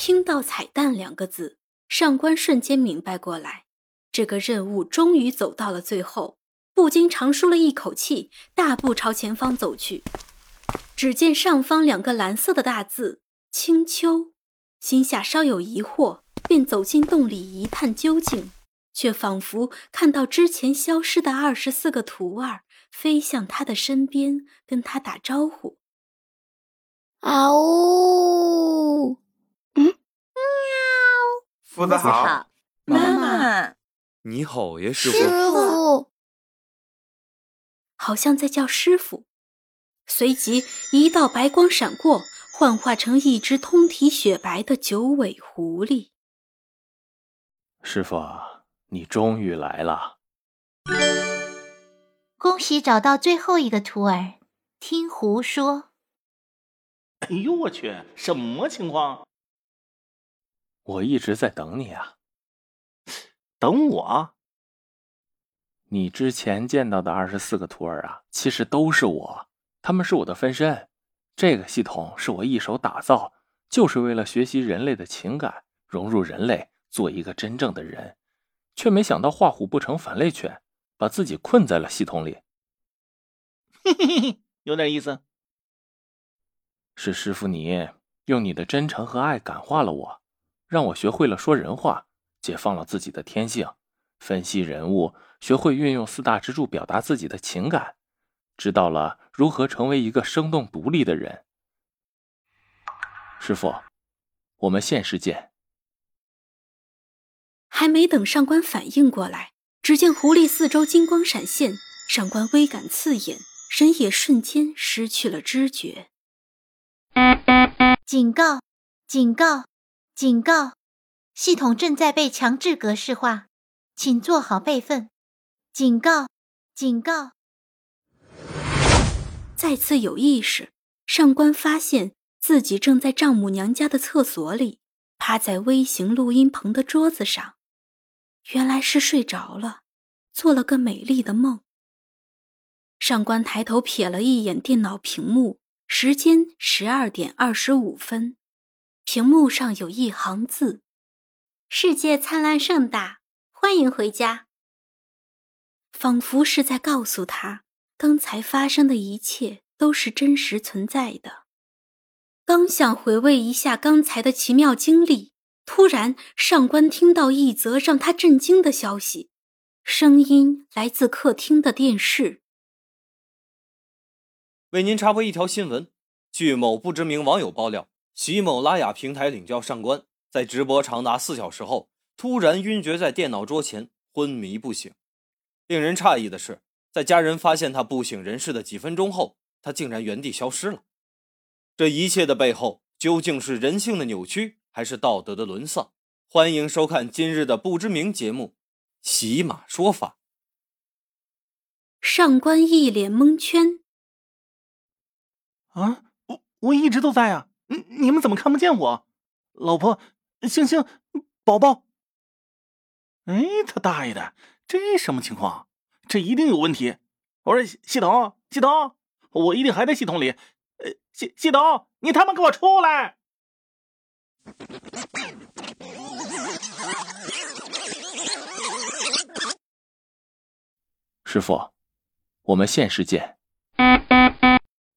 听到“彩蛋”两个字，上官瞬间明白过来，这个任务终于走到了最后，不禁长舒了一口气，大步朝前方走去。只见上方两个蓝色的大字“青丘”，心下稍有疑惑，便走进洞里一探究竟，却仿佛看到之前消失的二十四个徒儿飞向他的身边，跟他打招呼：“啊呜！”夫子好，妈妈，你好呀，师傅师傅，好像在叫师傅。随即，一道白光闪过，幻化成一只通体雪白的九尾狐狸。师傅，你终于来了！恭喜找到最后一个徒儿。听胡说。哎呦我去，什么情况？我一直在等你啊，等我。你之前见到的二十四个徒儿啊，其实都是我，他们是我的分身。这个系统是我一手打造，就是为了学习人类的情感，融入人类，做一个真正的人。却没想到画虎不成反类犬，把自己困在了系统里。嘿嘿嘿，有点意思。是师傅你用你的真诚和爱感化了我。让我学会了说人话，解放了自己的天性，分析人物，学会运用四大支柱表达自己的情感，知道了如何成为一个生动独立的人。师傅，我们现世见。还没等上官反应过来，只见狐狸四周金光闪现，上官微感刺眼，人也瞬间失去了知觉。警告！警告！警告！系统正在被强制格式化，请做好备份。警告！警告！再次有意识，上官发现自己正在丈母娘家的厕所里，趴在微型录音棚的桌子上。原来是睡着了，做了个美丽的梦。上官抬头瞥了一眼电脑屏幕，时间十二点二十五分。屏幕上有一行字：“世界灿烂盛大，欢迎回家。”仿佛是在告诉他，刚才发生的一切都是真实存在的。刚想回味一下刚才的奇妙经历，突然上官听到一则让他震惊的消息，声音来自客厅的电视。为您插播一条新闻：据某不知名网友爆料。席某拉雅平台领教上官在直播长达四小时后，突然晕厥在电脑桌前，昏迷不醒。令人诧异的是，在家人发现他不省人事的几分钟后，他竟然原地消失了。这一切的背后，究竟是人性的扭曲，还是道德的沦丧？欢迎收看今日的不知名节目《喜马说法》。上官一脸蒙圈。啊，我我一直都在啊。你你们怎么看不见我，老婆，星星，宝宝？哎，他大爷的，这什么情况？这一定有问题！我说系统，系统，我一定还在系统里。呃，系系统，你他妈给我出来！师傅，我们现世见。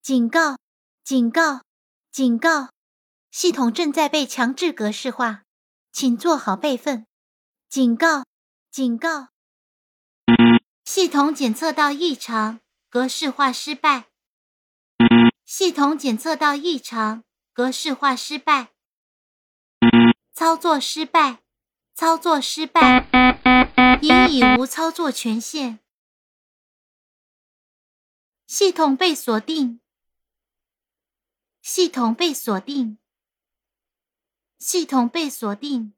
警告！警告！警告！系统正在被强制格式化，请做好备份。警告！警告！系统检测到异常，格式化失败。系统检测到异常，格式化失败。操作失败！操作失败！因已无操作权限。系统被锁定。系统被锁定。系统被锁定。